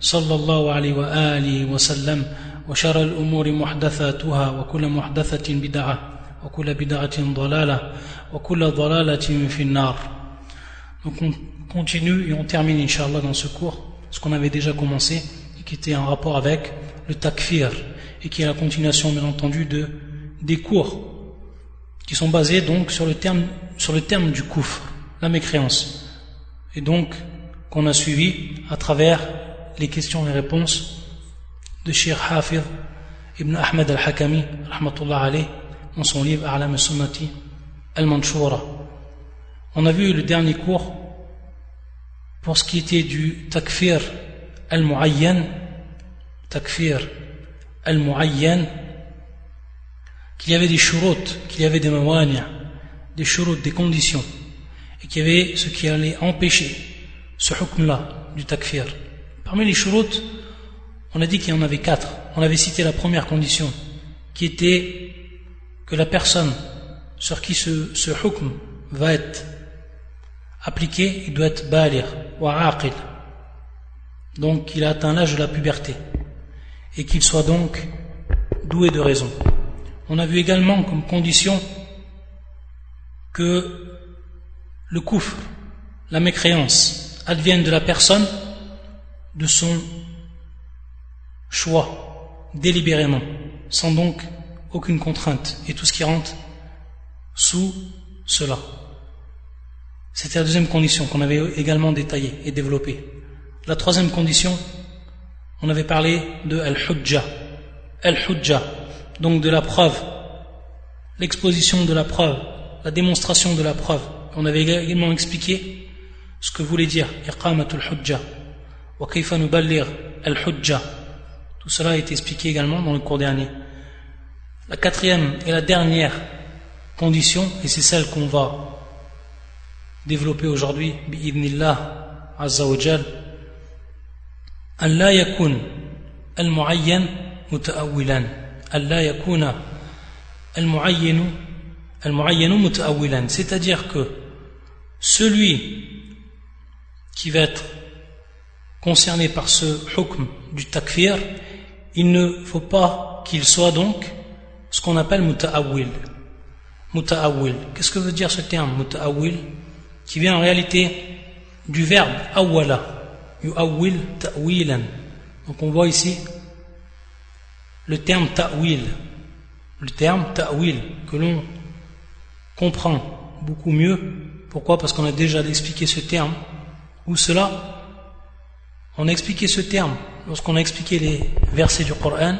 صلى الله عليه وآله وسلم وشر الأمور محدثاتها وكل محدثة بدعة وكل بدعة ضلالة وكل ضلالة في النار Donc on continue et on termine Inch'Allah dans ce cours ce qu'on avait déjà commencé et qui était en rapport avec le takfir et qui est la continuation bien entendu de, des cours qui sont basés donc sur le terme, sur le terme du kufr, la mécréance. Et donc qu'on a suivi à travers les questions et réponses de Sheikh Hafid ibn Ahmed al-Hakami dans son livre A'lam al-Sunnati al-Manshura. On a vu le dernier cours pour ce qui était du takfir al-mu'ayyan, takfir al-mu'ayyan, qu'il y avait des shurut, qu'il y avait des mawani', des shurut, des conditions, et qu'il y avait ce qui allait empêcher ce hukm-là du takfir. Parmi les shurut, on a dit qu'il y en avait quatre. On avait cité la première condition, qui était que la personne sur qui ce, ce va être appliqué, il doit être balir ou aqil. Donc il a atteint l'âge de la puberté et qu'il soit donc doué de raison. On a vu également comme condition que le coufre, la mécréance, advienne de la personne de son choix, délibérément, sans donc aucune contrainte, et tout ce qui rentre sous cela. C'était la deuxième condition qu'on avait également détaillée et développée. La troisième condition, on avait parlé de al-hujja. Al-hujja, donc de la preuve, l'exposition de la preuve, la démonstration de la preuve. On avait également expliqué ce que voulait dire iqamatul hujja wa kayfa nuballigh al-hujja. Tout cela a été expliqué également dans le cours dernier. La quatrième et la dernière condition, et c'est celle qu'on va développer aujourd'hui, bi'idnillah azza wa jal, أن لا يكون المعين متأولا أن لا يكون المعين المعين متأولا c'est-à-dire que celui qui va être concerné par ce hukm du takfir il ne faut pas qu'il soit donc ce qu'on appelle muta'awil muta'awil qu'est-ce que veut dire ce terme muta'awil qui vient en réalité du verbe awwala yu'awwil ta'wilan. Donc on voit ici le terme ta'wil, le terme ta'wil que l'on comprend beaucoup mieux. Pourquoi? Parce qu'on a déjà expliqué ce terme. Ou cela? On a expliqué ce terme lorsqu'on a expliqué les versets du Coran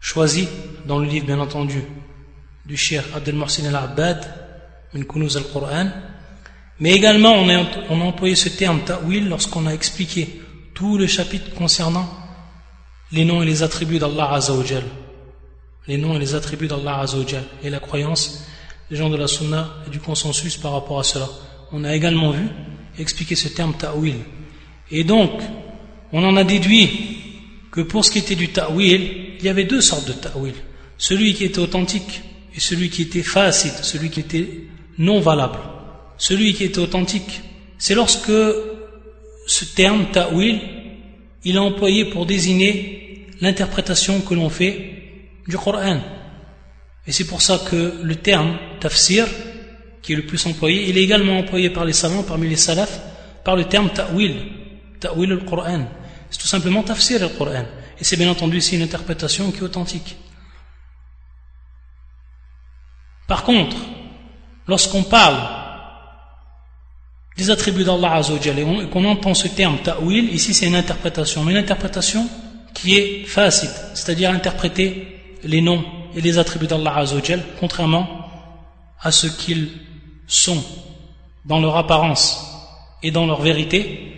choisis dans le livre bien entendu du Cheikh Abdel Mohsin al-Abbad, al-Quran, mais également, on a, employé ce terme ta'wil lorsqu'on a expliqué tout le chapitre concernant les noms et les attributs d'Allah Azzawajal. Les noms et les attributs d'Allah Azzawajal. Et la croyance des gens de la sunna et du consensus par rapport à cela. On a également vu et expliqué ce terme ta'wil. Et donc, on en a déduit que pour ce qui était du ta'wil, il y avait deux sortes de ta'wil. Celui qui était authentique et celui qui était facile, celui qui était non valable celui qui est authentique, c'est lorsque ce terme ta'wil, il est employé pour désigner l'interprétation que l'on fait du Coran. Et c'est pour ça que le terme tafsir, qui est le plus employé, il est également employé par les savants, parmi les salafs, par le terme ta'wil, ta'wil al-Qur'an. C'est tout simplement tafsir al-Qur'an. Et c'est bien entendu ici une interprétation qui est authentique. Par contre, lorsqu'on parle des attributs d'Allah Azzawajal et qu'on entend ce terme ta'wil, ici c'est une interprétation, mais une interprétation qui est facile, c'est-à-dire interpréter les noms et les attributs d'Allah Azzawajal, contrairement à ce qu'ils sont dans leur apparence et dans leur vérité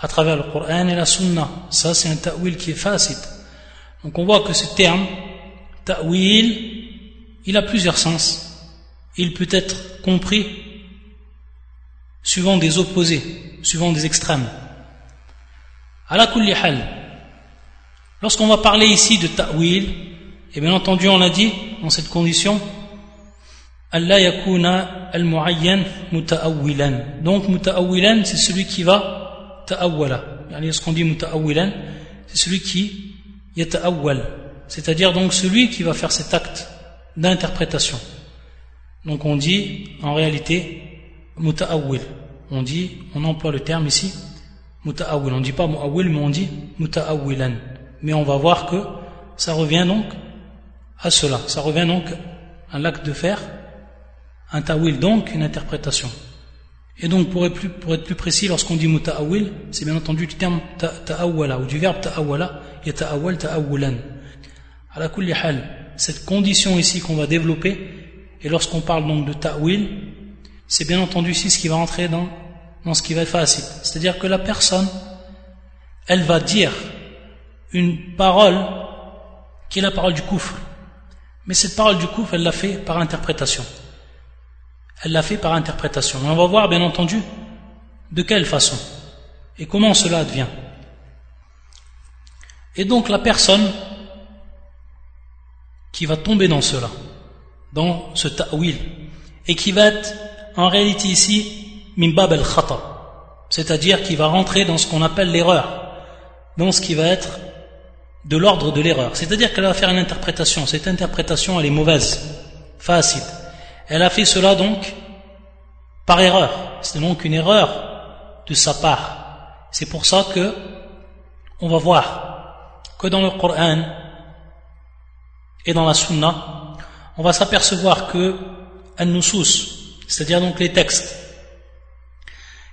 à travers le Coran et la Sunna. Ça c'est un ta'wil qui est facile. Donc on voit que ce terme, ta'wil, il a plusieurs sens. Il peut être compris suivant des opposés, suivant des extrêmes. La kulli lorsqu'on va parler ici de ta'wil, et bien entendu on a dit, dans cette condition, Allah yakuna al-mu'ayyan muta'awwilan. Donc muta'awwilan, c'est celui qui va Ce qu'on dit muta'awwilan, c'est celui qui yata'awwal. C'est-à-dire donc celui qui va faire cet acte d'interprétation. Donc on dit en réalité muta'awwil. On dit, on emploie le terme ici muta'awwil. On ne dit pas mu'awwil, mais on dit muta'awwilan. Mais on va voir que ça revient donc à cela. Ça revient donc à l'acte de faire un ta'wil, donc une interprétation. Et donc pour être plus, précis, lorsqu'on dit muta'awil, c'est bien entendu du terme ta'awwala ou du verbe ta'awwala, ya ta'awwal ta'awulan. À la cette condition ici qu'on va développer, et lorsqu'on parle donc de ta'wil, c'est bien entendu ici ce qui va entrer dans, dans ce qui va être facile. C'est-à-dire que la personne, elle va dire une parole qui est la parole du coufre. Mais cette parole du coufre, elle l'a fait par interprétation. Elle l'a fait par interprétation. on va voir, bien entendu, de quelle façon et comment cela advient. Et donc la personne qui va tomber dans cela, dans ce ta'wil, et qui va être en réalité ici mimbab al khata, c'est-à-dire qui va rentrer dans ce qu'on appelle l'erreur, dans ce qui va être de l'ordre de l'erreur. C'est-à-dire qu'elle va faire une interprétation. Cette interprétation, elle est mauvaise, facile. Elle a fait cela donc par erreur. C'est donc une erreur de sa part. C'est pour ça que on va voir que dans le Coran et dans la Sunna, on va s'apercevoir que an-nusus, c'est-à-dire donc les textes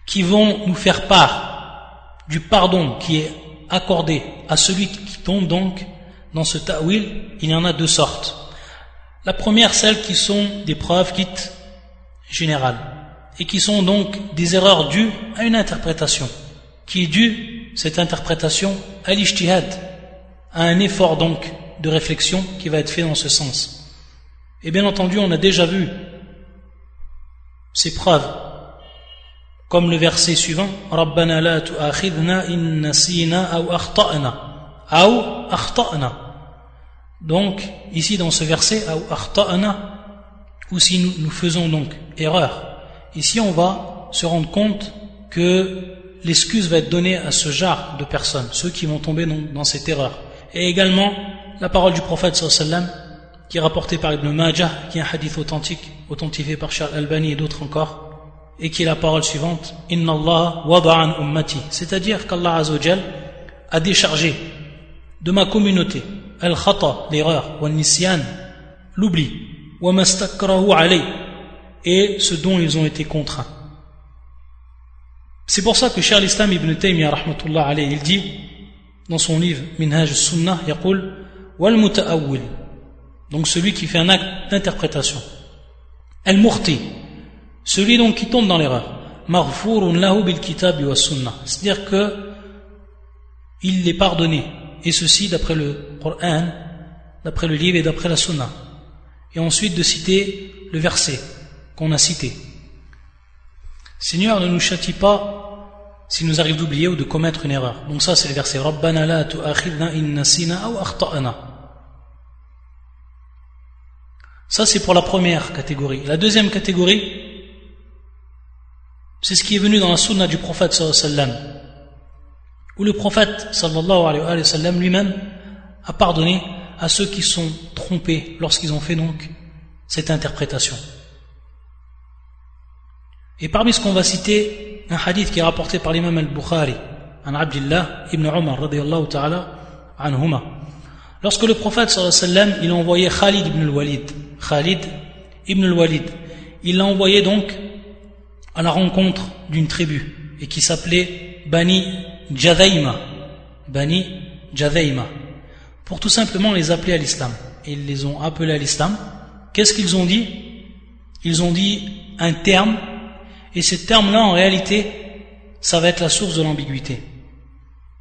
qui vont nous faire part du pardon qui est accordé à celui qui tombe donc dans ce ta'wil, il y en a deux sortes. La première, celles qui sont des preuves quittes générales et qui sont donc des erreurs dues à une interprétation, qui est due, cette interprétation, à l'ijtihad, à un effort donc de réflexion qui va être fait dans ce sens. Et bien entendu, on a déjà vu ces preuves, comme le verset suivant, Rabbana la tu'akhidna in nasina ou akhta'na, ou akhta'na. Donc, ici dans ce verset, ou si nous, faisons donc erreur, ici on va se rendre compte que l'excuse va être donnée à ce genre de personnes, ceux qui vont tomber dans, cette erreur. Et également, la parole du prophète sallam, qui est rapportée par Ibn Majah, qui est un hadith authentique, authentifié par Charles Albani et d'autres encore, et qui est la parole suivante, Inna Allah ummati, c'est-à-dire qu'Allah a déchargé de ma communauté al-khata, l'erreur, wa nisyan, l'oubli, wa mastakrahu alay, et ce dont ils ont été contraints. C'est pour ça que Cheikh l'Islam ibn Taymiyyah rahmatullah alayhi, il dit dans son livre Minhaj al-Sunnah, yaqul wal muta'awwil. Donc celui qui fait un acte d'interprétation. Al-murti, celui donc qui tombe dans l'erreur. Maghfurun lahu bil kitab wa sunnah. C'est-à-dire que il est pardonné et ceci d'après le Coran, d'après le livre et d'après la Sunna. Et ensuite de citer le verset qu'on a cité. Seigneur, ne nous châtie pas s'il nous arrive d'oublier ou de commettre une erreur. Donc ça c'est le verset Rabbana la. Ça c'est pour la première catégorie. La deuxième catégorie, c'est ce qui est venu dans la sunna du prophète sallallahu où le prophète sallallahu alayhi wa sallam lui-même a pardonné à ceux qui sont trompés lorsqu'ils ont fait donc cette interprétation. Et parmi ce qu'on va citer, un hadith qui est rapporté par l'imam al-Bukhari, an Abdullah ibn Umar radiyallahu ta'ala anhuma. Lorsque le prophète il a envoyé Khalid ibn al-Walid, Khalid ibn al-Walid, il l'a envoyé donc à la rencontre d'une tribu et qui s'appelait Bani Jadaima, Bani Jadaima, pour tout simplement les appeler à l'islam. Ils les ont appelés à l'islam. Qu'est-ce qu'ils ont dit? Ils ont dit un terme, et ce terme-là, en réalité, ça va être la source de l'ambiguïté.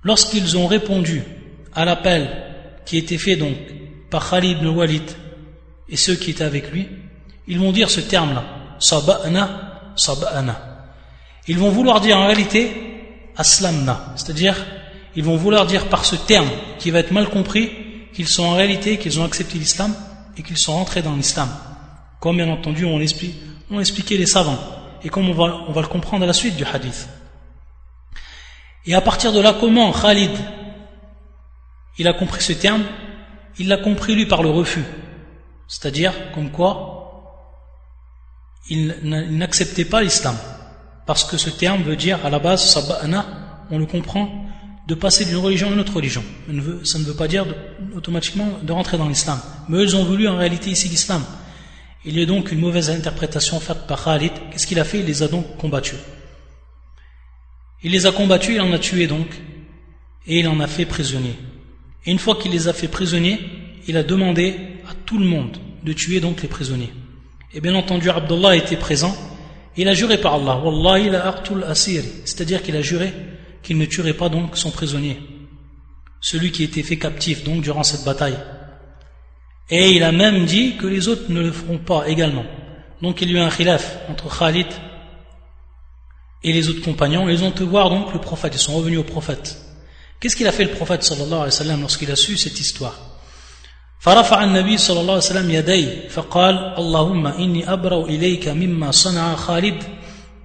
Lorsqu'ils ont répondu à l'appel qui était fait donc par Khalid ibn Walid et ceux qui étaient avec lui, ils vont dire ce terme-là, saba'na, saba'na. Ils vont vouloir dire en réalité aslamna, c'est-à-dire ils vont vouloir dire par ce terme qui va être mal compris qu'ils sont en réalité, qu'ils ont accepté l'islam et qu'ils sont rentrés dans l'islam. Comme bien entendu on l'explique, expliqué les savants et comme on va, on va le comprendre à la suite du hadith. Et à partir de là, comment Khalid il a compris ce terme? Il l'a compris lui par le refus. C'est-à-dire comme quoi il n'acceptait pas l'islam. Parce que ce terme veut dire à la base, sabana, on le comprend, de passer d'une religion à une autre religion. Ça ne veut pas dire automatiquement de rentrer dans l'islam. Mais ils ont voulu en réalité ici l'islam. Il y a donc une mauvaise interprétation faite par Khalid. Qu'est-ce qu'il a fait? Il les a donc combattus. Il les a combattus, il en a tué donc, et il en a fait prisonniers. Et une fois qu'il les a fait prisonniers, il a demandé à tout le monde de tuer donc les prisonniers. Et bien entendu, Abdullah était présent, il a juré par Allah, Wallahi la artul asiri, c'est-à-dire qu'il a juré qu'il ne tuerait pas donc son prisonnier, celui qui était fait captif donc durant cette bataille. Et il a même dit que les autres ne le feront pas également. Donc il y a eu un khilaf entre Khalid et les autres compagnons. Ils ont te voir donc le prophète, ils sont revenus au prophète. Qu'est-ce qu'il a fait le prophète sallallahu alayhi wa sallam lorsqu'il a su cette histoire? فرفع النبي صلى الله عليه وسلم يديه فقال اللهم إني أبرأ إليك مما صنع خالد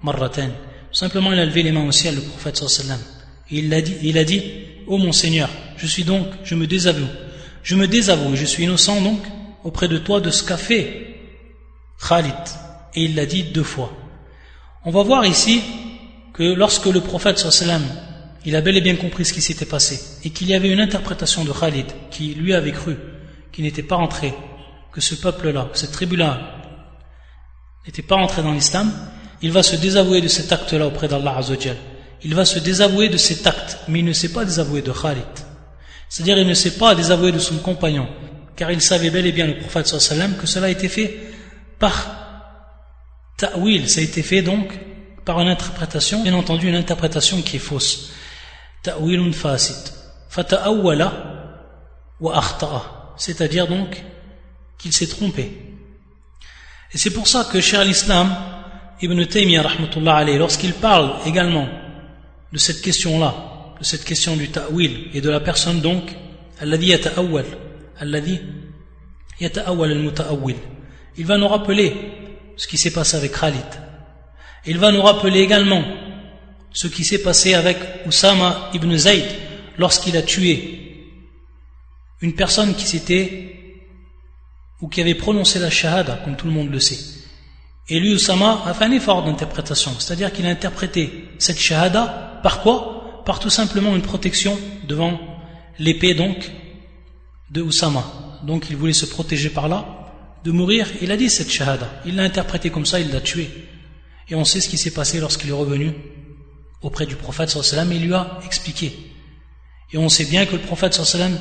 مرتين Simplement, il a levé les mains au ciel, le prophète sallallahu alayhi wa sallam. Il a dit, il a dit, ô mon Seigneur, je suis donc, je me désavoue, je me désavoue, je suis innocent donc auprès de toi de ce qu'a fait Khalid. Et il l'a dit deux fois. On va voir ici que lorsque le prophète sallam il a bel et bien compris ce qui s'était passé et qu'il y avait une interprétation de Khalid qui lui avait cru qu'il n'était pas rentré, que ce peuple-là, cette tribu-là n'était pas rentré dans l'islam, il va se désavouer de cet acte-là auprès d'Allah Azzawajal. Il va se désavouer de cet acte, mais il ne s'est pas désavoué de Khalid. C'est-à-dire il ne s'est pas désavoué de son compagnon, car il savait bel et bien le prophète sallam que cela a été fait par ta'wil, ça a été fait donc par une interprétation, bien entendu une interprétation qui est fausse. Ta'wilun fasid. Fata'awwala wa akhta'a. C'est-à-dire donc qu'il s'est trompé. Et c'est pour ça que cher l'islam, Ibn Taymiyyah lorsqu'il parle également de cette question-là, de cette question du ta'wil et de la personne donc, il va nous rappeler ce qui s'est passé avec Khalid. Il va nous rappeler également ce qui s'est passé avec Oussama ibn Zayd lorsqu'il a tué une personne qui s'était ou qui avait prononcé la shahada, comme tout le monde le sait. Et lui, Oussama, a fait un effort d'interprétation, c'est-à-dire qu'il a interprété cette shahada par quoi? Par tout simplement une protection devant l'épée donc de Oussama. Donc il voulait se protéger par là, de mourir, il a dit cette shahada. Il l'a interprété comme ça, il l'a tué. Et on sait ce qui s'est passé lorsqu'il est revenu auprès du prophète sallam et il lui a expliqué. Et on sait bien que le prophète sallam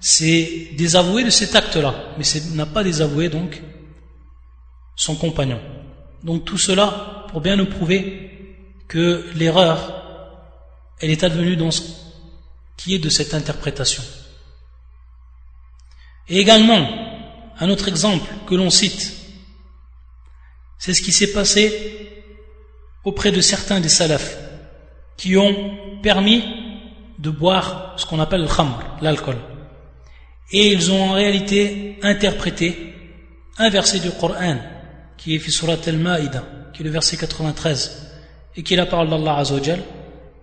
s'est désavoué de cet acte-là, mais n'a pas désavoué donc son compagnon. Donc tout cela pour bien nous prouver que l'erreur, elle est advenue dans ce qui est de cette interprétation. Et également, un autre exemple que l'on cite, c'est ce qui s'est passé auprès de certains des salafs qui ont permis de boire ce qu'on appelle le khamr, l'alcool. Et ils ont en réalité interprété un verset du Coran qui est surat al-Ma'ida, qui est le verset 93, et qui est la parole d'Allah Azzawajal.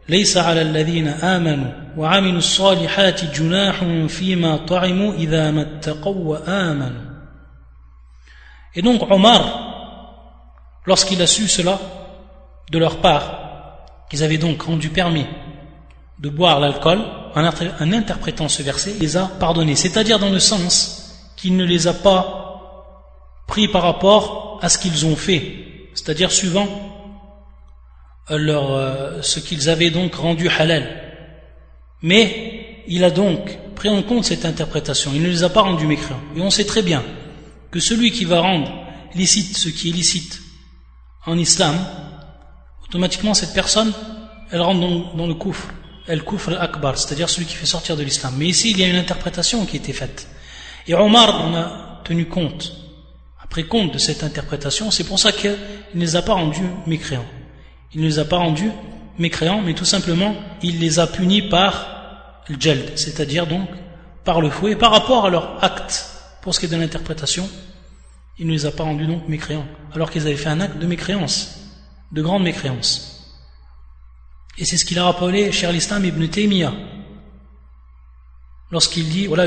ليس على الذين آمنوا وعملوا الصالحات جناح فيما طعموا إذا ما اتقوا وآمنوا Et donc Omar, lorsqu'il a su cela de leur part, qu'ils avaient donc rendu permis de boire l'alcool, en, interprétant ce verset, les a pardonnés. C'est-à-dire dans le sens qu'il ne les a pas pris par rapport à ce qu'ils ont fait, c'est-à-dire suivant euh, leur, euh, ce qu'ils avaient donc rendu halal. Mais il a donc pris en compte cette interprétation, il ne les a pas rendus mécréants. Et on sait très bien que celui qui va rendre licite ce qui est licite en islam, automatiquement cette personne, elle rentre dans, le coufre. Al-kufr al-akbar, c'est-à-dire celui qui fait sortir de l'islam. Mais ici, il y a une interprétation qui a été faite. Et Omar en a tenu compte, a pris compte de cette interprétation, c'est pour ça qu'il ne les a pas rendus mécréants. Il ne les a pas rendus mécréants, mais tout simplement, il les a punis par le jald, c'est-à-dire donc par le fouet, par rapport à leur acte. Pour ce qui est de l'interprétation, il ne les a pas rendus donc mécréants, alors qu'ils avaient fait un acte de mécréance, de grande mécréance. Et c'est ce qu'il a rappelé cher l'islam ibn Taymiyyah. Lorsqu'il dit voilà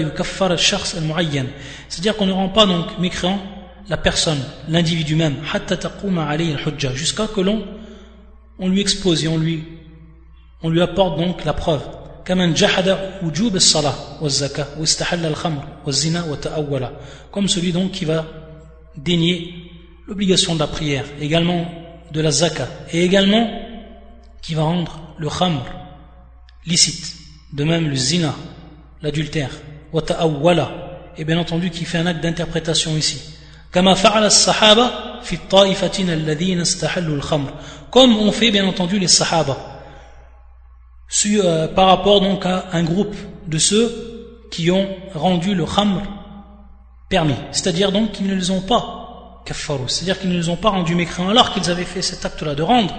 c'est-à-dire qu'on ne rend pas donc mécréant la personne, l'individu même. Jusqu'à que l'on on lui expose et on lui on lui apporte donc la preuve. Comme celui donc qui va dénier l'obligation de la prière également de la zaka et également qui va rendre le khamr licite. De même le zina, l'adultère, et bien entendu qui fait un acte d'interprétation ici. Comme ont fait bien entendu les sahaba. Euh, par rapport donc à un groupe de ceux qui ont rendu le khamr permis. C'est-à-dire donc qu'ils ne les ont pas c'est-à-dire qu'ils ne les ont pas rendus mécréants alors qu'ils avaient fait cet acte-là de rendre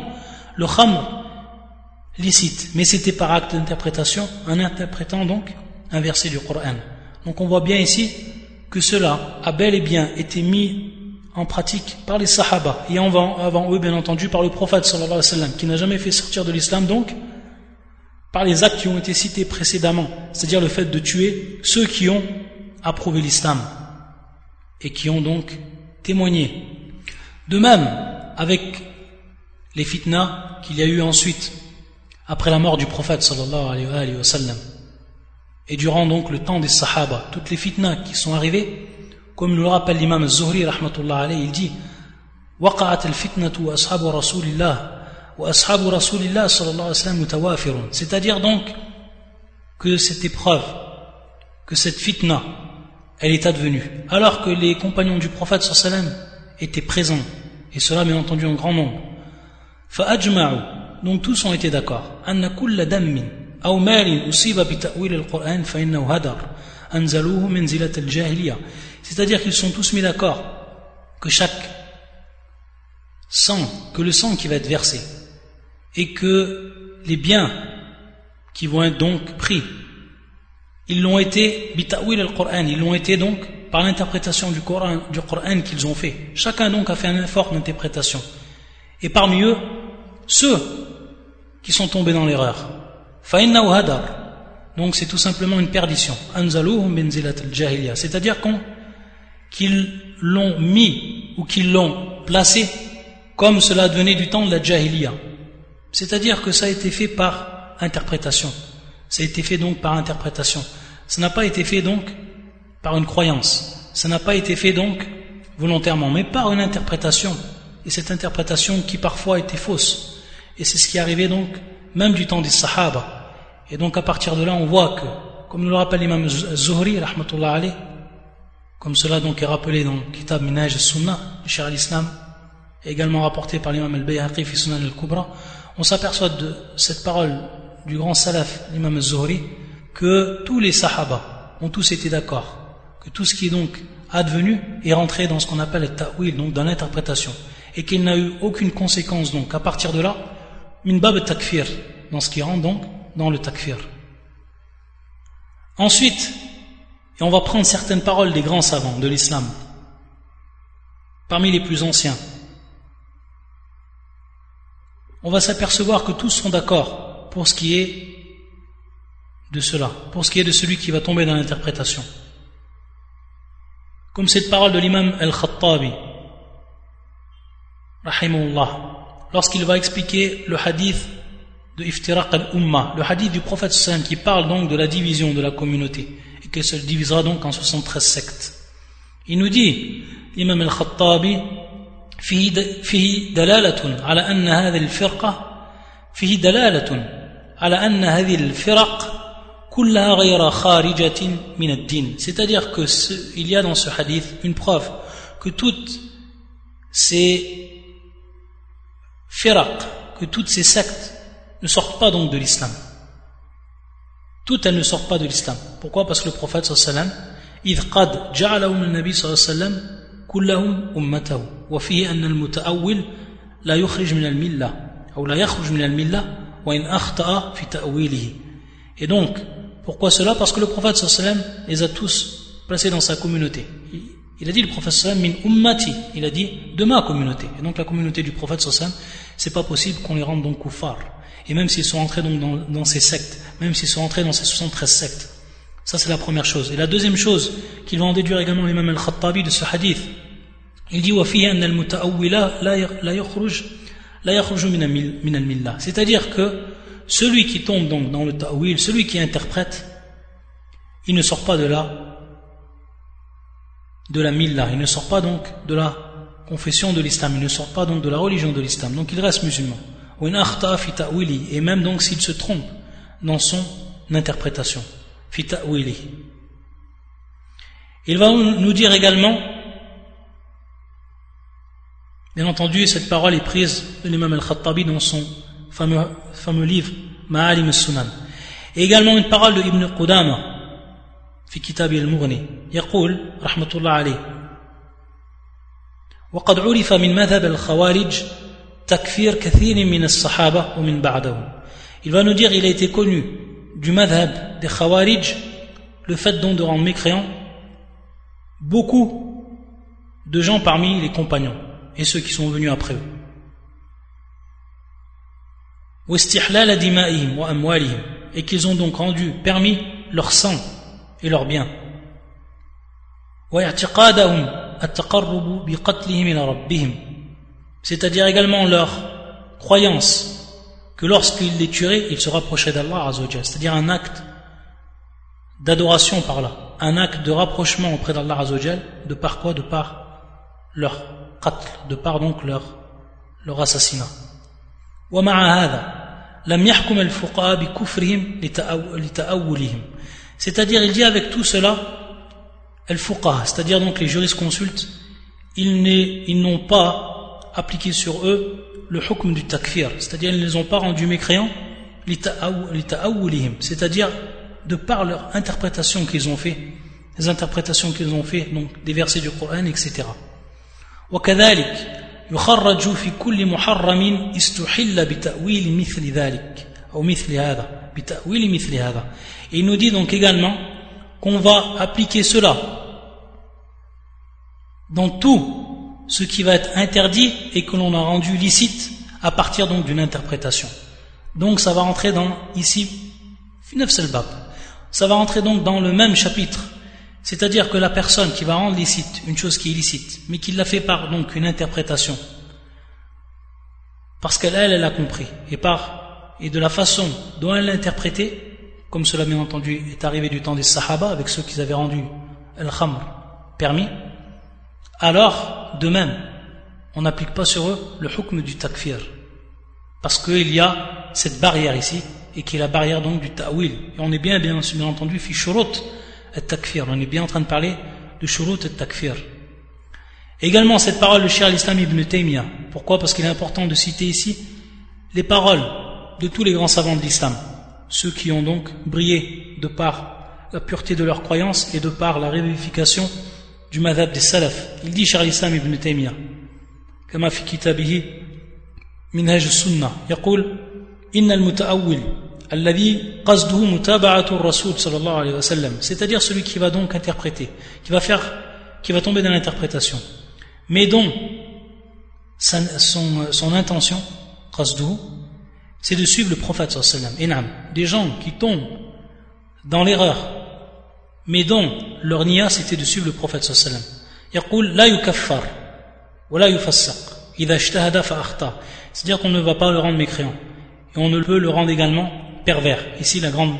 le khamr licite, mais c'était par acte d'interprétation, en interprétant donc un verset du Coran. Donc on voit bien ici que cela a bel et bien été mis en pratique par les Sahaba et avant, avant eux bien entendu par le prophète sallallahu qui n'a jamais fait sortir de l'islam donc par les actes qui ont été cités précédemment, c'est-à-dire le fait de tuer ceux qui ont approuvé l'islam et qui ont donc témoigné. De même avec les fitnas qu'il y a eu ensuite après la mort du prophète sallallahu alayhi wa sallam. Et durant donc le temps des sahaba, toutes les fitnas qui sont arrivées, comme nous le rappelle l'imam Zuhri rahmatullah alayhi, il dit وقعت الفتنة وأصحاب رسول الله وأصحاب رسول الله صلى الله عليه وسلم متوافرون c'est-à-dire donc que cette épreuve que cette fitna elle est advenue alors que les compagnons du prophète sallallahu alayhi wa sallam étaient présents et cela bien entendu en grand nombre فأجمعوا donc tous ont été d'accord. C'est-à-dire qu'ils sont tous mis d'accord que chaque sang que le sang qui va être versé et que les biens qui vont être donc pris ils l'ont été al-Qur'an. Ils l'ont été donc par l'interprétation du Coran, du Coran qu'ils ont fait. Chacun donc a fait un effort d'interprétation. Et parmi eux ceux qui sont tombés dans l'erreur. Donc c'est tout simplement une perdition. C'est-à-dire qu'ils l'ont mis ou qu'ils l'ont placé comme cela venait du temps de la jahiliya. C'est-à-dire que ça a été fait par interprétation. Ça a été fait donc par interprétation. Ça n'a pas été fait donc par une croyance. Ça n'a pas été fait donc volontairement, mais par une interprétation. Et cette interprétation qui parfois était fausse. Et c'est ce qui arrivait donc même du temps des Sahaba. Et donc à partir de là, on voit que, comme nous le rappelle l'imam Zuhri, rahmatullah comme cela donc est rappelé dans le Kitab Minaj al-Sunnah, cher al-Islam, également rapporté par l'imam al-Bayhaqi fi Sunan al-Kubra, on s'aperçoit de cette parole du grand salaf, l'imam Zuhri, que tous les Sahaba ont tous été d'accord, que tout ce qui est donc advenu est rentré dans ce qu'on appelle le ta'wil, donc dans l'interprétation, et qu'il n'a eu aucune conséquence donc à partir de là, min bab takfir, dans ce qui rentre donc dans le takfir. Ensuite, et on va prendre certaines paroles des grands savants de l'islam, parmi les plus anciens. On va s'apercevoir que tous sont d'accord pour ce qui est de cela, pour ce qui est de celui qui va tomber dans l'interprétation. Comme cette parole de l'imam Al-Khattabi, rahimahullah, lorsqu'il va expliquer le hadith de Iftiraq al-Umma, le hadith du prophète sallam qui parle donc de la division de la communauté et qu'elle se divisera donc en 73 sectes. Il nous dit, l'imam al-Khattabi, فيه دلالة على أن هذه الفرقة فيه دلالة على أن هذه الفرق كلها غير خارجة من الدين c'est-à-dire que ce, il y a dans ce hadith une preuve que toutes ces firaq, que toutes ces sectes ne sortent pas donc de l'islam. Toutes elles ne sortent pas de l'islam. Pourquoi? Parce que le prophète sallallahu alayhi wa sallam. Et donc, pourquoi cela? Parce que le prophète sallallahu alayhi les a tous placés dans sa communauté. Il a dit le prophète sallallahu min ummati, il a dit de ma communauté. Et donc la communauté du prophète sallallahu c'est pas possible qu'on les rende donc kuffar. Et même s'ils sont entrés donc dans, dans ces sectes, même s'ils sont entrés dans ces 73 sectes. Ça c'est la première chose. Et la deuxième chose qu'il va en déduire également l'imam al-Khattabi de ce hadith, il dit وَفِيهِ أَنَّ الْمُتَأَوِّلَ لَا يَخْرُجْ لَا يَخْرُجُ مِنَ الْمِلَّةِ C'est-à-dire que celui qui tombe donc dans le ta'wil, celui qui interprète, il ne sort pas de la de la milla, il ne sort pas donc de la confession de l'islam, il ne sort pas donc de la religion de l'islam, donc il reste musulman. Et même donc s'il se trompe dans son interprétation. Il va nous dire également, bien entendu, cette parole est prise de l'imam al-Khattabi dans son fameux, fameux livre Ma'alim al-Sunan. Et également une parole de Ibn Qudama في كتاب المغني يقول رحمة الله عليه وقد عرف من مذهب الخوارج تكفير كثير من الصحابة ومن بعدهم Il va nous dire, il a été connu du madhab des Khawarij, le fait donc de rendre mécréants beaucoup de gens parmi les compagnons et ceux qui sont venus après eux. Et qu'ils ont donc rendu permis leur sang et leur bien. C'est-à-dire également leur croyance que lorsqu'ils les tueraient, ils se rapprochaient d'Allah c'est-à-dire un acte d'adoration par là, un acte de rapprochement auprès d'Allah de par quoi? De par leur qatl, de par donc leur, leur assassinat. C'est-à-dire, il dit avec tout cela, el cest c'est-à-dire donc les jurisconsultes, ils n'ont pas appliqué sur eux le hukm du takfir, c'est-à-dire ils ne les ont pas rendus mécréants, c'est-à-dire de par leur interprétation qu'ils ont fait, les interprétations qu'ils ont fait, donc des versets du Coran, etc. يخرج في كل محرم استحل بتأويل مثل ذلك أو مثل هذا بتأويل مثل هذا et il nous dit donc également qu'on va appliquer cela dans tout ce qui va être interdit et que l'on a rendu licite à partir donc d'une interprétation. Donc ça va rentrer dans ici ça va rentrer donc dans le même chapitre. C'est-à-dire que la personne qui va rendre licite une chose qui est licite, mais qui l'a fait par donc une interprétation, parce qu'elle elle, a compris, et par et de la façon dont elle l'a interprété, comme cela bien entendu est arrivé du temps des Sahaba avec ceux qui avaient rendu Al-Khamr permis, alors de même, on n'applique pas sur eux le hukm du takfir. Parce qu'il y a cette barrière ici, et qui est la barrière donc du ta'wil. Et on est bien, bien, bien entendu, fi shurut et takfir. On est bien en train de parler de shurut et takfir. Également, cette parole de Cheikh al-Islam ibn Taymiyyah. Pourquoi? Parce qu'il est important de citer ici les paroles de tous les grands savants de l'islam ceux qui ont donc brillé de par la pureté de leur croyance et de par la révification du madhab des salaf. Il dit Charles Islam ibn Taymiyyah كما في كتابه منهج السنة يقول إن المتأول الذي قصده متابعة الرسول صلى الله عليه وسلم c'est-à-dire celui qui va donc interpréter qui va faire qui va tomber dans l'interprétation mais dont son, son intention قصده c'est de suivre le prophète sallam. Des gens qui tombent dans l'erreur, mais dont leur nia c'était de suivre le prophète sallam. C'est-à-dire qu'on ne va pas le rendre mécréant. Et on ne peut le rendre également pervers. Ici la grande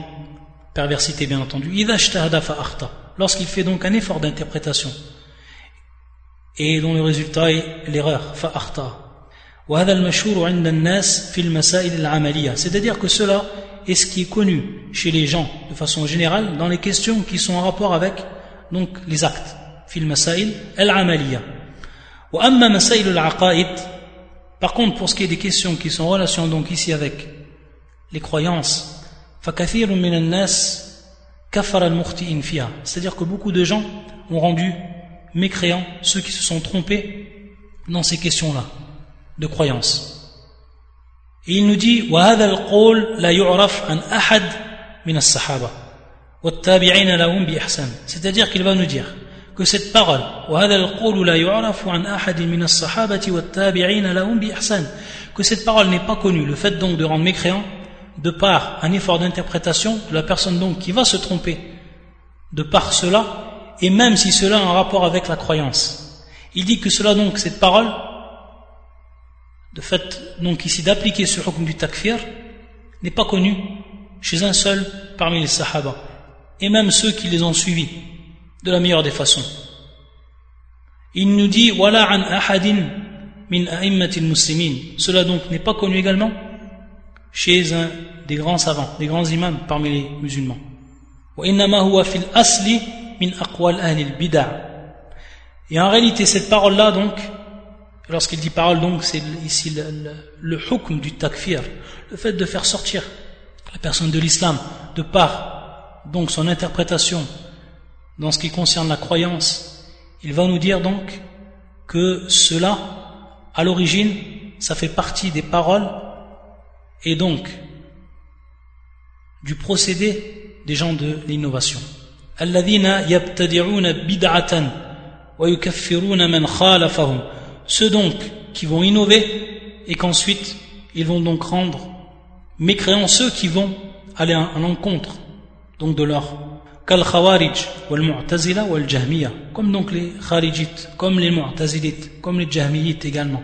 perversité bien entendu. Lorsqu'il fait donc un effort d'interprétation et dont le résultat est l'erreur, fa'akhta. C'est-à-dire que cela est ce qui est connu chez les gens de façon générale dans les questions qui sont en rapport avec donc les actes. Par contre, pour ce qui est des questions qui sont en relation donc ici avec les croyances, c'est-à-dire que beaucoup de gens ont rendu mécréants ceux qui se sont trompés dans ces questions-là de croyance. Et il nous dit c'est-à-dire qu'il va nous dire que cette parole que cette parole n'est pas connue. Le fait donc de rendre mécréant de par un effort d'interprétation de la personne donc qui va se tromper de par cela et même si cela a un rapport avec la croyance. Il dit que cela donc cette parole de fait donc ici d'appliquer ce hukm du takfir n'est pas connu chez un seul parmi les sahaba et même ceux qui les ont suivis de la meilleure des façons. Il nous dit wala an ahadin min muslimin. Cela donc n'est pas connu également chez un des grands savants des grands imams parmi les musulmans. Et en réalité cette parole là Lorsqu'il dit parole, donc, c'est ici le, le, hukm du takfir, le fait de faire sortir la personne de l'islam de par donc son interprétation dans ce qui concerne la croyance. Il va nous dire donc que cela, à l'origine, ça fait partie des paroles et donc du procédé des gens de l'innovation. Ceux donc qui vont innover et qu'ensuite ils vont donc rendre mécréants ceux qui vont aller à l'encontre donc de leur kal khawarij wal mu'tazila wal jahmiya comme donc les kharijites comme les mu'tazilites comme les jahmiyites également.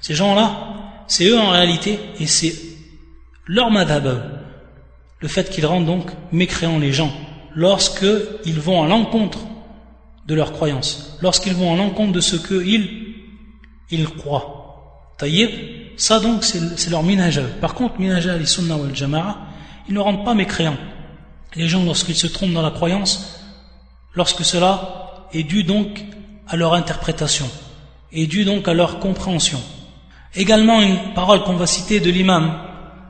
Ces gens-là c'est eux en réalité et c'est leur madhab le fait qu'ils rendent donc mécréants les gens lorsque ils vont à l'encontre de leurs croyances lorsqu'ils vont à l'encontre de ce qu'ils ils croient. Taïb, ça donc c'est leur minaja. Par contre, minaja les sunnah wal jama'a, ils ne rendent pas mécréants. Les gens, lorsqu'ils se trompent dans la croyance, lorsque cela est dû donc à leur interprétation, est dû donc à leur compréhension. Également une parole qu'on va citer de l'imam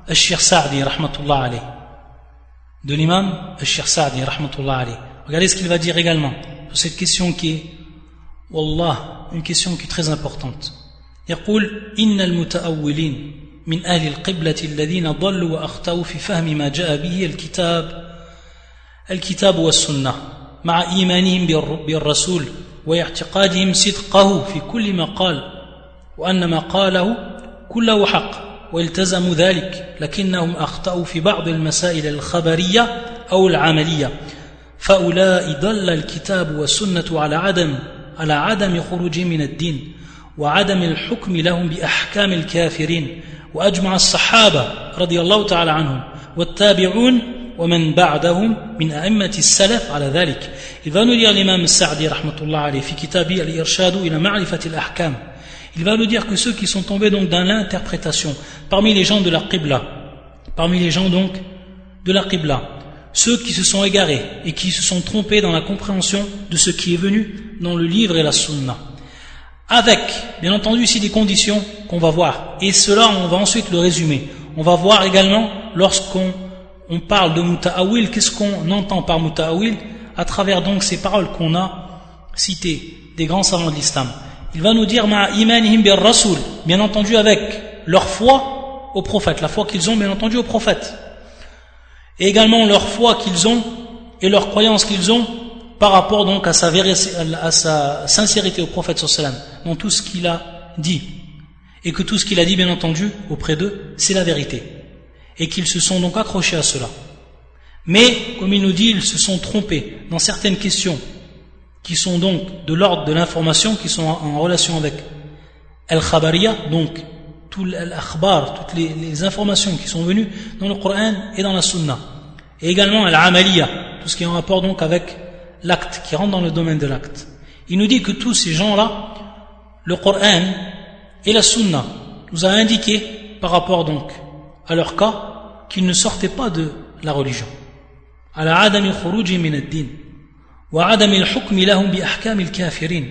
Al-Shir Sa'di, rahmatullah alayh. De l'imam Al-Shir Sa'di, rahmatullah alayh. Regardez ce qu'il va dire également sur cette question qui est Wallah, une question qui est très importante. يقول إن المتأولين من أهل القبلة الذين ضلوا وأخطأوا في فهم ما جاء به الكتاب الكتاب والسنة مع إيمانهم بالرسول واعتقادهم صدقه في كل ما قال وأن ما قاله كله حق والتزموا ذلك لكنهم أخطأوا في بعض المسائل الخبرية أو العملية فأولئك ضل الكتاب والسنة على عدم على عدم خروجهم من الدين وعدم الحكم لهم بأحكام الكافرين وأجمع الصحابة رضي الله تعالى عنهم والتابعون ومن بعدهم من أئمة السلف على ذلك. إذا نري الإمام السعدي رحمة الله عليه في كتابه الإرشاد إلى معرفة الأحكام Il va nous dire que ceux qui sont tombés donc dans l'interprétation, parmi les gens de la Qibla, parmi les gens donc de la Qibla, ceux qui se sont égarés et qui se sont trompés dans la compréhension de ce qui est venu dans le livre et la sunna. Avec, bien entendu, ici des conditions qu'on va voir. Et cela, on va ensuite le résumer. On va voir également, lorsqu'on on parle de muta'awil, qu'est-ce qu'on entend par muta'awil à travers donc ces paroles qu'on a citées des grands savants de l'islam. Il va nous dire bien entendu avec leur foi au prophète, la foi qu'ils ont bien entendu au prophète et également leur foi qu'ils ont et leur croyance qu'ils ont par rapport donc à sa, sincérité au prophète sallam dans tout ce qu'il a dit. Et que tout ce qu'il a dit bien entendu auprès d'eux c'est la vérité. Et qu'ils se sont donc accrochés à cela. Mais comme il nous dit ils se sont trompés dans certaines questions qui sont donc de l'ordre de l'information qui sont en relation avec al-khabariya donc tout l'akhbar, toutes les, informations qui sont venues dans le Coran et dans la Sunna. Et également l'amaliya, tout ce qui est en rapport donc avec l'acte, qui rentre dans le domaine de l'acte. Il nous dit que tous ces gens-là, le Coran et la Sunna nous a indiqué par rapport donc à leur cas qu'ils ne sortaient pas de la religion.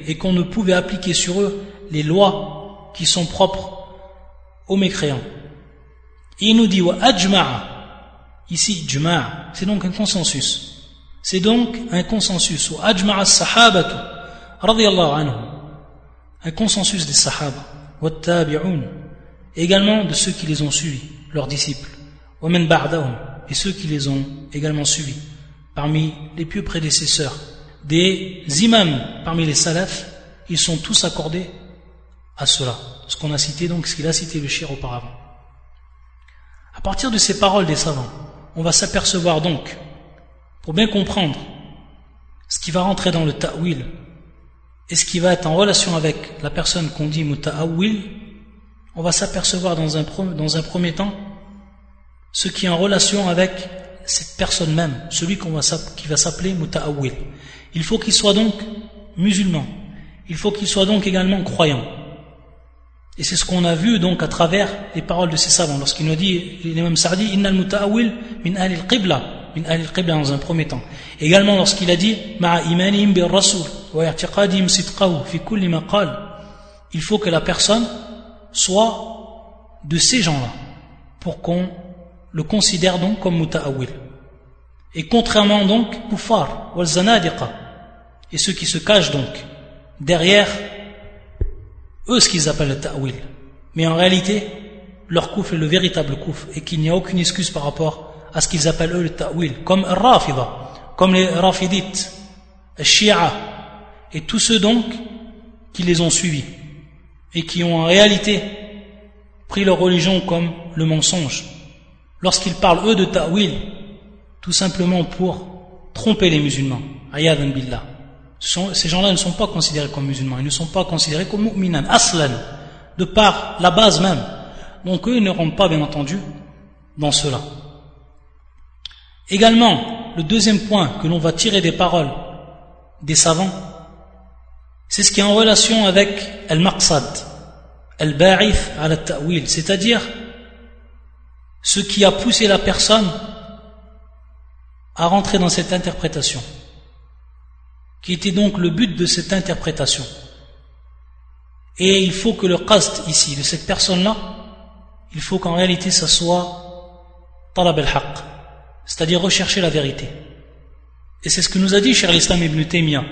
et qu'on ne pouvait appliquer sur eux les lois qui sont propres aux mécréants. il nous dit ici juma' c'est donc un consensus. C'est donc un consensus. Ou ajma'a sahabatu anhu. Un consensus des sahaba. Wa tabi'un. Également de ceux qui les ont suivis leurs disciples. Wa man ba'dahum. Et ceux qui les ont également suivis. Parmi les pieux prédécesseurs des imams parmi les salafs ils sont tous accordés à cela ce qu'on a cité donc ce qu'il a cité le shir auparavant à partir de ces paroles des savants on va s'apercevoir donc, pour bien comprendre ce qui va rentrer dans le ta'wil et ce qui va être en relation avec la personne qu'on dit muta'awil, on va s'apercevoir dans un, premier temps ce qui est en relation avec cette personne même, celui qui va s'appeler muta'awil. Il faut qu'il soit donc musulman. Il faut qu'il soit donc également croyant. Et c'est ce qu'on a vu donc à travers les paroles de ces savants. Lorsqu'il nous dit, l'imam Sa'di, Innal muta'awil min ahli al-qibla, min ahli al-qibla dans un premier temps. Également lorsqu'il a dit, Ma'a imanihim bir rasul, wa i'tiqadihim sidqahu fi kulli ma il faut que la personne soit de ces gens-là, pour qu'on le considère donc comme muta'awil. Et contrairement donc, kuffar, wal zanadiqa, et ceux qui se cachent donc derrière eux ce qu'ils appellent le ta'wil. Mais en réalité, leur kouf est le véritable kouf et qu'il n'y a aucune excuse par rapport à ce qu'ils appellent eux le ta'wil, comme Rafida, comme les Rafidites, les Shia, et tous ceux donc qui les ont suivis et qui ont en réalité pris leur religion comme le mensonge. Lorsqu'ils parlent eux de ta'wil, tout simplement pour tromper les musulmans, ayadan billah ces gens-là ne sont pas considérés comme musulmans, ils ne sont pas considérés comme mu'minan, aslan, de par la base même. Donc eux, ils ne rentrent pas, bien entendu, dans cela. Également, le deuxième point que l'on va tirer des paroles des savants, c'est ce qui est en relation avec al-maqsad, al-ba'if al-ta'wil, c'est-à-dire ce qui a poussé la personne à rentrer dans cette interprétation qui était donc le but de cette interprétation. Et il faut que le qasd ici, de cette personne-là, il faut qu'en réalité ça soit talab al-haq, c'est-à-dire rechercher la vérité. Et c'est ce que nous a dit Cher l'Islam ibn Taymiyyah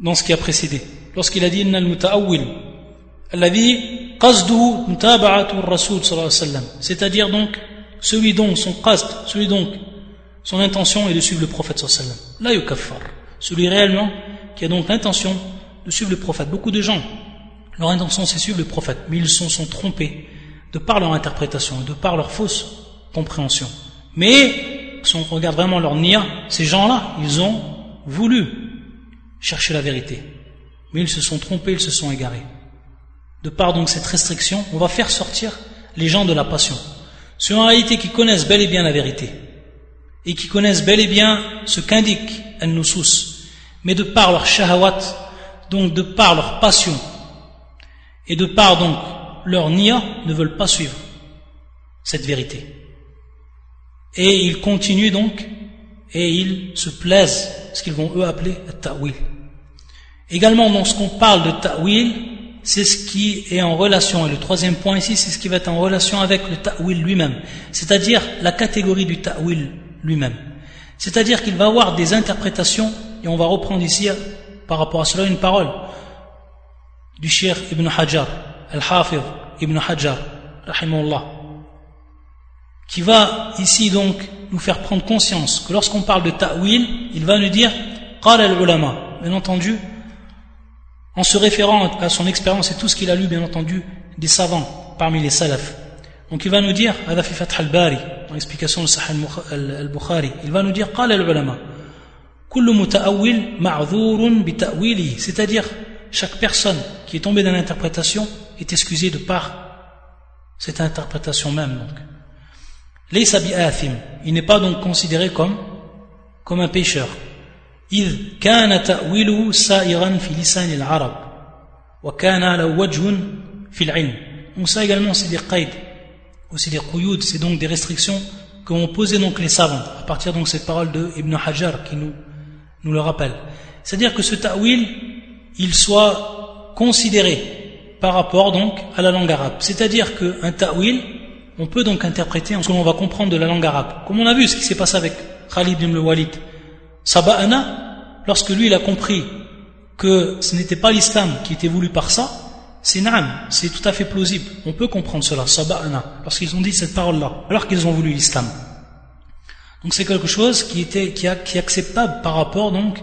dans ce qui a précédé. Lorsqu'il a dit Inna al-muta'awwil alladhi qasduhu mutaba'atu rasul sallallahu alayhi wa sallam. C'est-à-dire donc celui dont son qasd, celui donc son intention est de suivre le prophète sallallahu alayhi wa sallam. La celui réellement qui a donc l'intention de suivre le prophète. Beaucoup de gens, leur intention c'est suivre le prophète, mais ils se sont, trompés de par leur interprétation, de par leur fausse compréhension. Mais, si on regarde vraiment leur nia, ces gens-là, ils ont voulu chercher la vérité. Mais ils se sont trompés, ils se sont égarés. De par donc cette restriction, on va faire sortir les gens de la passion. Ceux en réalité qui connaissent bel et bien la vérité, et qui connaissent bel et bien ce qu'indique al-nusus, mais de par leur shahawat, donc de par leur passion, et de par donc leur niya, ne veulent pas suivre cette vérité. Et ils continuent donc, et ils se plaisent, ce qu'ils vont eux appeler ta'wil. Également, lorsqu'on parle de ta'wil, c'est ce qui est en relation, et le troisième point ici, c'est ce qui va être en relation avec le ta'wil lui-même, c'est-à-dire la catégorie du ta'wil lui-même. C'est-à-dire qu'il va avoir des interprétations, et on va reprendre ici par rapport à cela une parole du Cheikh Ibn Hajar, Al-Hafir Ibn Hajar, rahimahullah, qui va ici donc nous faire prendre conscience que lorsqu'on parle de ta'wil, il va nous dire qala al-ulama, bien entendu, en se référant à son expérience et tout ce qu'il a lu, bien entendu, des savants parmi les salafs. Donc il va nous dire, dans l'explication de Sahih al-Bukhari, il va nous dire qala al-ulama. C'est-à-dire, chaque personne qui est tombée dans l'interprétation est excusée de par cette interprétation même. Donc. Il n'est pas donc considéré comme, comme un pécheur. On sait également c'est des qaïd ou c'est des quyud, c'est donc des restrictions qu'ont posées donc les savants à partir donc cette parole de Ibn Hajar qui nous nous le rappelle. C'est-à-dire que ce ta'wil, il soit considéré par rapport donc à la langue arabe. C'est-à-dire qu'un ta'wil, on peut donc interpréter en ce que l'on va comprendre de la langue arabe. Comme on a vu ce qui s'est passé avec Khalid ibn Walid. Saba'ana, lorsque lui il a compris que ce n'était pas l'islam qui était voulu par ça, c'est naam, c'est tout à fait plausible. On peut comprendre cela, saba'ana, lorsqu'ils ont dit cette parole-là, alors qu'ils ont voulu l'islam. Donc c'est quelque chose qui, était, qui, est acceptable par rapport donc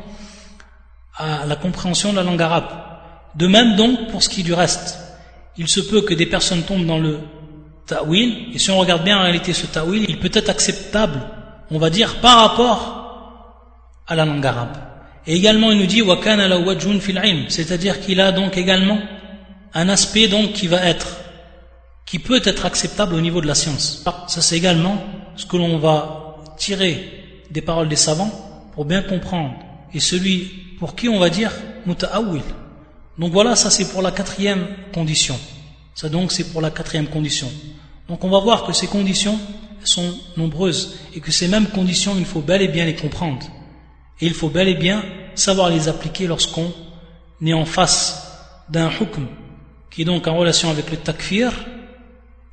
à la compréhension de la langue arabe. De même donc pour ce qui du reste. Il se peut que des personnes tombent dans le ta'wil, et si on regarde bien en réalité ce ta'wil, il peut être acceptable, on va dire, par rapport à la langue arabe. Et également il nous dit c'est-à-dire qu'il a donc également un aspect donc qui va être qui peut être acceptable au niveau de la science. Ça c'est également ce que l'on va tirer des paroles des savants pour bien comprendre. Et celui pour qui on va dire muta'awil. Donc voilà, ça c'est pour la quatrième condition. Ça donc c'est pour la quatrième condition. Donc on va voir que ces conditions sont nombreuses et que ces mêmes conditions, il faut bel et bien les comprendre. Et il faut bel et bien savoir les appliquer lorsqu'on est en face d'un hukm qui est donc en relation avec le takfir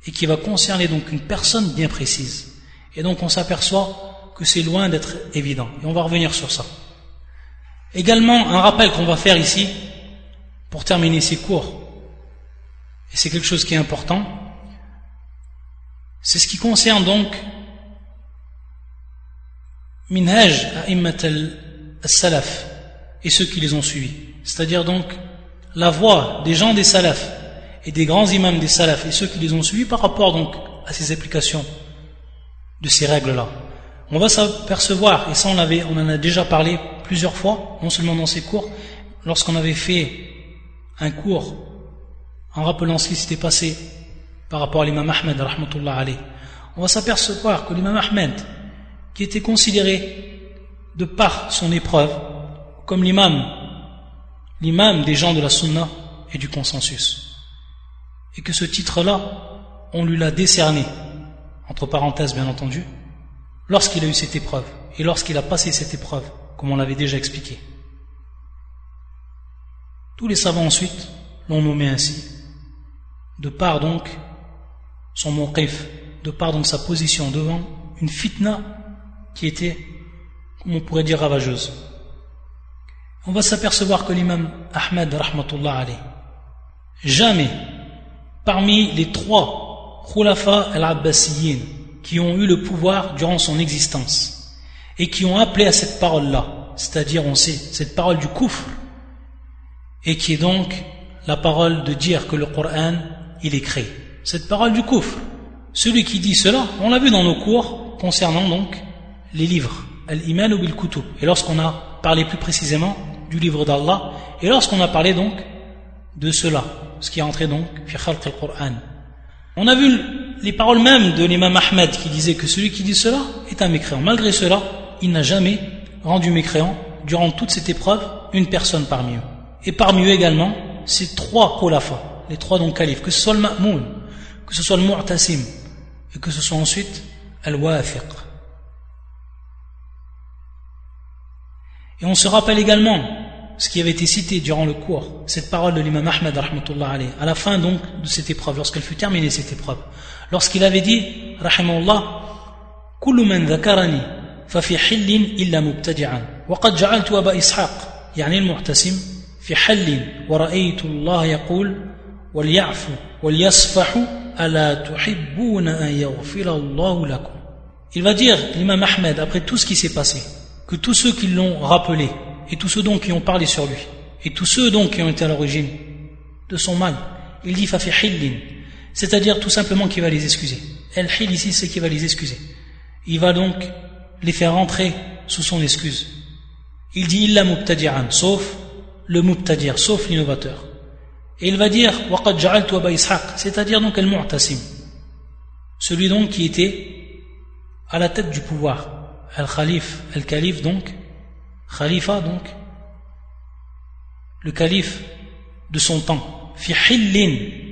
et qui va concerner donc une personne bien précise. Et donc on s'aperçoit que c'est loin d'être évident. Et on va revenir sur ça. Également, un rappel qu'on va faire ici, pour terminer ces cours, et c'est quelque chose qui est important, c'est ce qui concerne donc minhaj a'immat al-salaf et ceux qui les ont suivis. C'est-à-dire donc la voix des gens des salafs et des grands imams des salafs et ceux qui les ont suivis par rapport donc à ces applications de ces règles-là. On va s'apercevoir, et ça on, on en a déjà parlé plusieurs fois, non seulement dans ces cours, lorsqu'on avait fait un cours en rappelant ce qui s'était passé par rapport à l'imam Ahmed, on va s'apercevoir que l'imam Ahmed, qui était considéré de par son épreuve comme l'imam l'imam des gens de la sunna et du consensus. Et que ce titre-là, on lui l'a décerné, entre parenthèses bien entendu, lorsqu'il a eu cette épreuve et lorsqu'il a passé cette épreuve, comme on l'avait déjà expliqué. Tous les savants ensuite l'ont nommé ainsi, de par donc son monqif, de par donc sa position devant une fitna qui était, comme on pourrait dire, ravageuse on va s'apercevoir que l'imam Ahmed rahmatullah jamais parmi les trois khulafa al-abbasiyin qui ont eu le pouvoir durant son existence et qui ont appelé à cette parole-là, c'est-à-dire on sait cette parole du kufr et qui est donc la parole de dire que le Coran il est créé. Cette parole du kufr. Celui qui dit cela, on l'a vu dans nos cours concernant donc les livres, al-iman ou bil-kutub. Et lorsqu'on a parlé plus précisément du livre d'Allah. Et lorsqu'on a parlé donc de cela, ce qui est entré donc fi al-Qur'an. On a vu les paroles même de l'imam Ahmed qui disait que celui qui dit cela est un mécréant. Malgré cela, il n'a jamais rendu mécréant, durant toute cette épreuve, une personne parmi eux. Et parmi eux également, ces trois khulafa, les trois donc califes, que ce soit le Ma'moun, que ce soit le Mu'tasim, et que ce soit ensuite Al-Wafiq. Et on se rappelle également ce qui avait été cité durant le cours, cette parole de l'imam Ahmed à la fin donc de cette épreuve, lorsqu'elle fut terminée cette épreuve, lorsqu'il avait dit, rahimahullah, كل من ذكرني ففي حل إلا مبتدعا وقد جعلت أبا إسحاق يعني المعتسم في حل ورأيت الله يقول وليعفو وليصفح ألا تحبون أن يغفر الله لكم Il va dire, l'imam Ahmed, après tout ce qui s'est passé, que tous ceux qui l'ont rappelé, et tous ceux donc qui ont parlé sur lui, et tous ceux donc qui ont été à l'origine de son mal, il dit fafi hillin, c'est-à-dire tout simplement qu'il va les excuser. El hil ici, c'est qu'il va les excuser. Il va donc les faire rentrer sous son excuse. Il dit illa mubtadi'an, sauf le mubtadir, sauf l'innovateur. Et il va dire waqad ja'altu aba ishaq, c'est-à-dire donc el mu'tasim, celui donc qui était à la tête du pouvoir, Al-Khalif, Al-Khalif donc, Khalifa donc, le calife de son temps, fi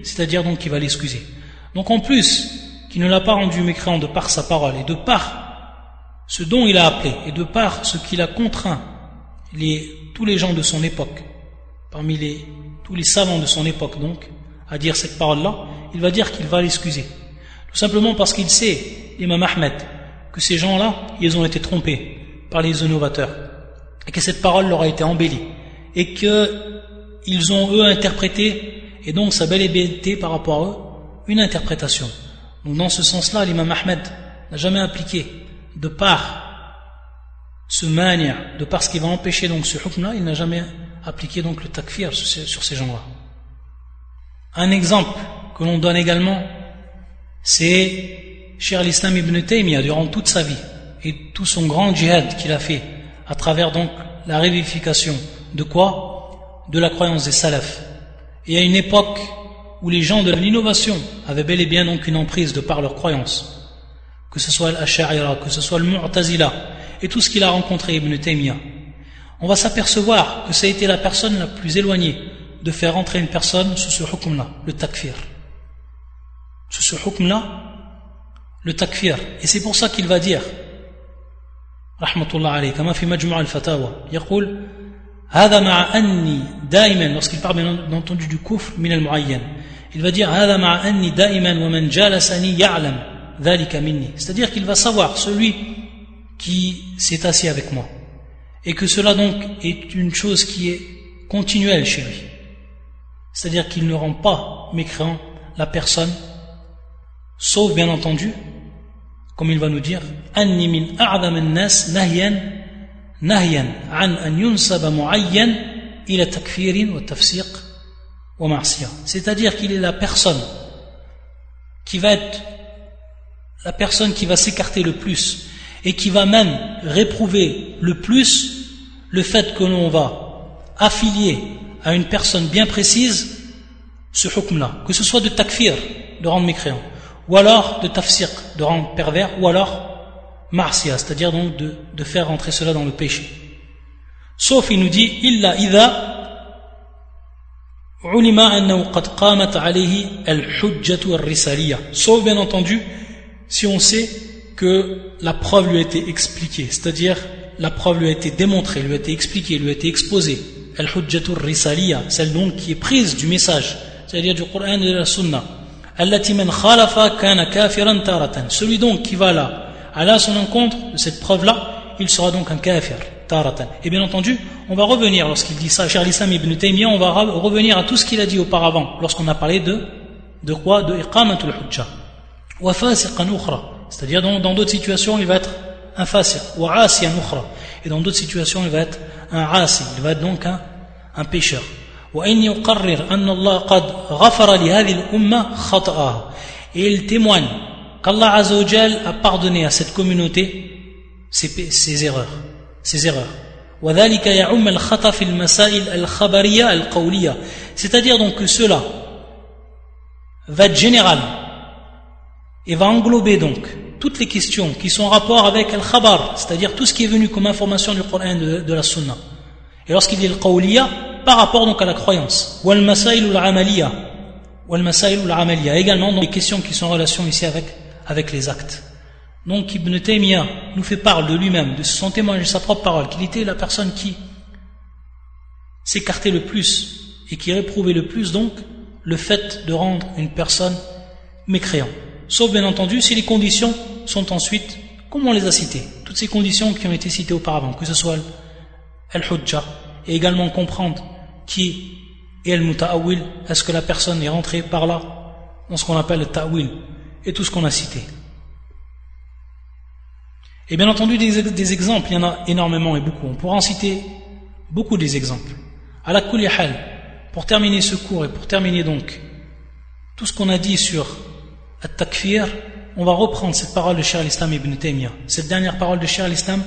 c'est-à-dire donc qu'il va l'excuser. Donc en plus, qu'il ne l'a pas rendu mécréant de par sa parole et de par ce dont il a appelé et de par ce qu'il a contraint les, tous les gens de son époque, parmi les, tous les savants de son époque donc, à dire cette parole-là, il va dire qu'il va l'excuser. Tout simplement parce qu'il sait, l'imam Ahmed, que ces gens-là, ils ont été trompés par les innovateurs, et que cette parole leur a été embellie, et qu'ils ont eux interprété, et donc ça bel et bien par rapport à eux, une interprétation. Donc dans ce sens-là, l'imam Ahmed n'a jamais appliqué, de par ce manière, de par ce qui va empêcher donc ce hukm-là, il n'a jamais appliqué donc le takfir sur ces gens-là. Un exemple que l'on donne également, c'est cher l'islam ibn Taymiyyah durant toute sa vie et tout son grand djihad qu'il a fait à travers donc la révification de quoi? De la croyance des salafs. Et à une époque où les gens de l'innovation avaient bel et bien donc une emprise de par leur croyance, que ce soit l'Ash'arira, que ce soit le Mu'tazila, et tout ce qu'il a rencontré Ibn Taymiyyah, on va s'apercevoir que ça a été la personne la plus éloignée de faire entrer une personne sous ce hukm-là, le takfir. Sous ce hukm-là, le takfir. Et c'est pour ça qu'il va dire, rahmatullah alayhi, comme في مجموع الفتاوى يقول هذا مع أني دائما lorsqu'il parle bien entendu du kufr من المعين il va dire هذا مع أني دائما ومن جالسني يعلم ذلك مني c'est-à-dire qu'il va savoir celui qui s'est assis avec moi et que cela donc est une chose qui est continuelle chez lui c'est-à-dire qu'il ne rend pas mécréant la personne, sauf bien entendu, comme il va nous dire, c'est-à-dire qu'il est la personne qui va être la personne qui va s'écarter le plus et qui va même réprouver le plus le fait que l'on va affilier à une personne bien précise ce hukm-là, que ce soit de takfir, de rendre mécréant, ou alors de tafsir, de rendre pervers, ou alors marcia, c'est-à-dire donc de, faire rentrer cela dans le péché. Sauf, il nous dit, illa idha sauf bien entendu si on sait que la preuve lui a été expliquée c'est-à-dire la preuve lui a été démontrée lui a été expliquée lui a été exposée al-hujjatur risaliya, celle donc qui est prise du message, c'est-à-dire du Coran et de la Sunna. Celui donc qui va là, à son encontre de cette preuve-là, il sera donc un kafir. Et bien entendu, on va revenir lorsqu'il dit ça, cher l'islam ibn Taymiyyah, on va revenir à tout ce qu'il a dit auparavant, lorsqu'on a parlé de, de quoi? De iqamatul hujja. Wa. C'est-à-dire dans d'autres situations, il va être un fasiq. Wa. Et dans d'autres situations, il va être un asi, il va être donc un, un pécheur. Et il témoigne qu'Allah Azzawajal a pardonné à cette communauté ses, ses erreurs. Ses erreurs. C'est-à-dire donc que cela va être général et va englober donc toutes les questions qui sont en rapport avec al-khabar, c'est-à-dire tout ce qui est venu comme information du Coran de, de la Sunna. Et lorsqu'il dit al-qawliya, par rapport donc à la croyance, ou al-masail ou al-amaliya, ou al-masail ou al-amaliya, également donc les questions qui sont en relation ici avec, les actes. Donc Ibn Taymiyyah nous fait part de lui-même, de son témoignage, de sa propre parole, qu'il était la personne qui s'écartait le plus et qui réprouvait le plus donc le fait de rendre une personne mécréant. Sauf bien entendu si les conditions sont ensuite, comme on les a citées, toutes ces conditions qui ont été citées auparavant, que ce soit al-hujja, et également comprendre qui est le muta'awil, est-ce que la personne est rentrée par là, dans ce qu'on appelle le ta'wil, et tout ce qu'on a cité. Et bien entendu, des, exemples, il y en a énormément et beaucoup. On pourra en citer beaucoup des exemples. À la hal, pour terminer ce cours et pour terminer donc tout ce qu'on a dit sur at-takfir, on va reprendre cette parole de al-Islam ibn Taymiyyah, cette dernière parole de Cheikh al-Islam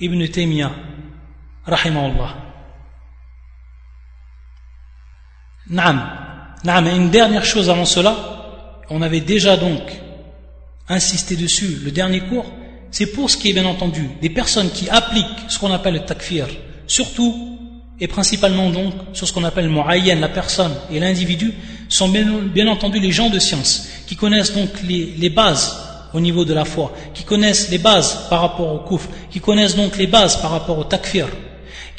ibn Taymiyyah, rahimahullah. Naam. Naam. Et une dernière chose avant cela, on avait déjà donc insisté dessus le dernier cours, c'est pour ce qui est bien entendu des personnes qui appliquent ce qu'on appelle le takfir, surtout et principalement donc sur ce qu'on appelle mu'ayyan, la personne et l'individu, sont bien, entendu les gens de science, qui connaissent donc les, bases au niveau de la foi, qui connaissent les bases par rapport au kouf, qui connaissent donc les bases par rapport au takfir,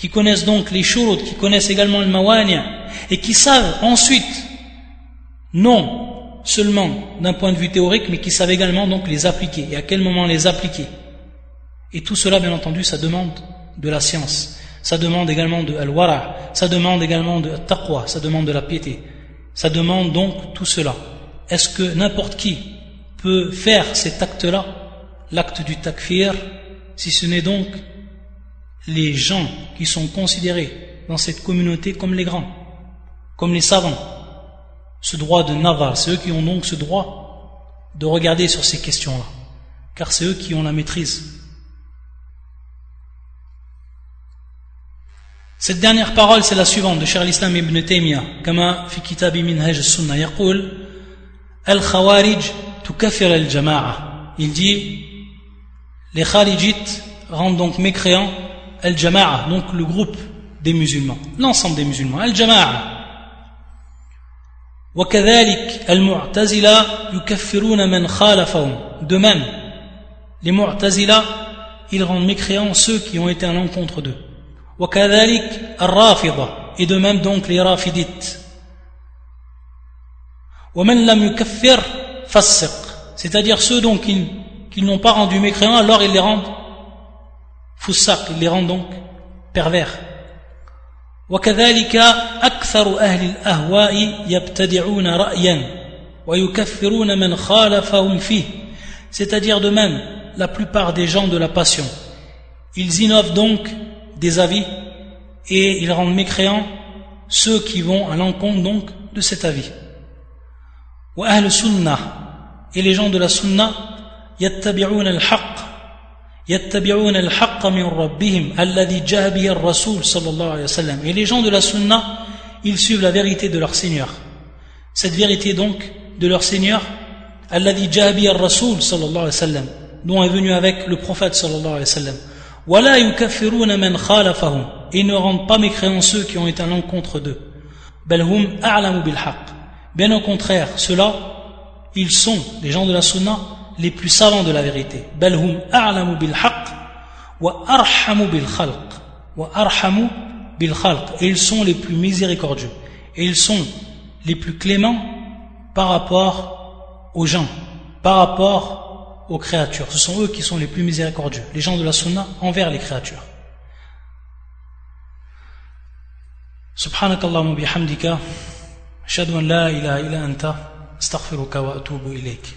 qui connaissent donc les shurut, qui connaissent également le mawani, et qui savent ensuite, non seulement d'un point de vue théorique, mais qui savent également donc les appliquer et à quel moment les appliquer. Et tout cela, bien entendu, ça demande de la science. Ça demande également de al-wara, ça demande également de taqwa, ça demande de la piété. Ça demande donc tout cela. Est-ce que n'importe qui peut faire cet acte-là, l'acte du takfir, si ce n'est donc les gens qui sont considérés dans cette communauté comme les grands, comme les savants, ce droit de navar, c'est eux qui ont donc ce droit de regarder sur ces questions-là, car c'est eux qui ont la maîtrise. Cette dernière parole, c'est la suivante de Cheikh l'Islam ibn Taymiyyah, كما في كتاب منهج السنة يقول الخوارج تكفر الجماعة il dit les kharijites rendent donc mécréants al-jama'a donc le groupe des musulmans l'ensemble des musulmans al-jama'a وكذلك المعتزلة يكفرون من خالفهم de même les mu'tazila ils rendent mécréants ceux qui ont été à l'encontre d'eux وكذلك الرافضة et de même donc les rafidites ومن لم يكفر فسق c'est-à-dire ceux donc qui, qui n'ont pas rendu mécréants alors ils les rendent foussaq ils les rendent donc pervers وكذلك أكثر أهل الأهواء يبتدعون رأيا ويكفرون من خالفهم فيه c'est-à-dire de même la plupart des gens de la passion ils innovent donc des avis et ils rendent mécréants ceux qui vont à l'encontre donc de cet avis. وأهل السنة et les gens de la sunna يتبعون الحق يتبعون الحق من ربهم الذي جاء به الرسول صلى الله عليه وسلم et les gens de la sunna ils suivent la vérité de leur Seigneur cette vérité donc de leur Seigneur الذي جاء به الرسول صلى الله عليه وسلم dont est venu avec le prophète صلى الله عليه وسلم ولا يكفرون من خالفهم et ne rendent pas mécréants ceux qui ont été à l'encontre d'eux بل هم أعلم بالحق bien au contraire ceux-là ils sont les gens de la sunna les plus savants de la vérité بل هم أعلم بالحق وأرحم بالخلق وأرحم بالخلق et ils sont les plus miséricordieux et ils sont les plus cléments par rapport aux gens par rapport aux créatures. Ce sont eux qui sont les plus miséricordieux, les gens de la sunna envers les créatures. سبحانك اللهم وبحمدك أشهد أن لا إله إلا أنت أستغفرك وأتوب إليك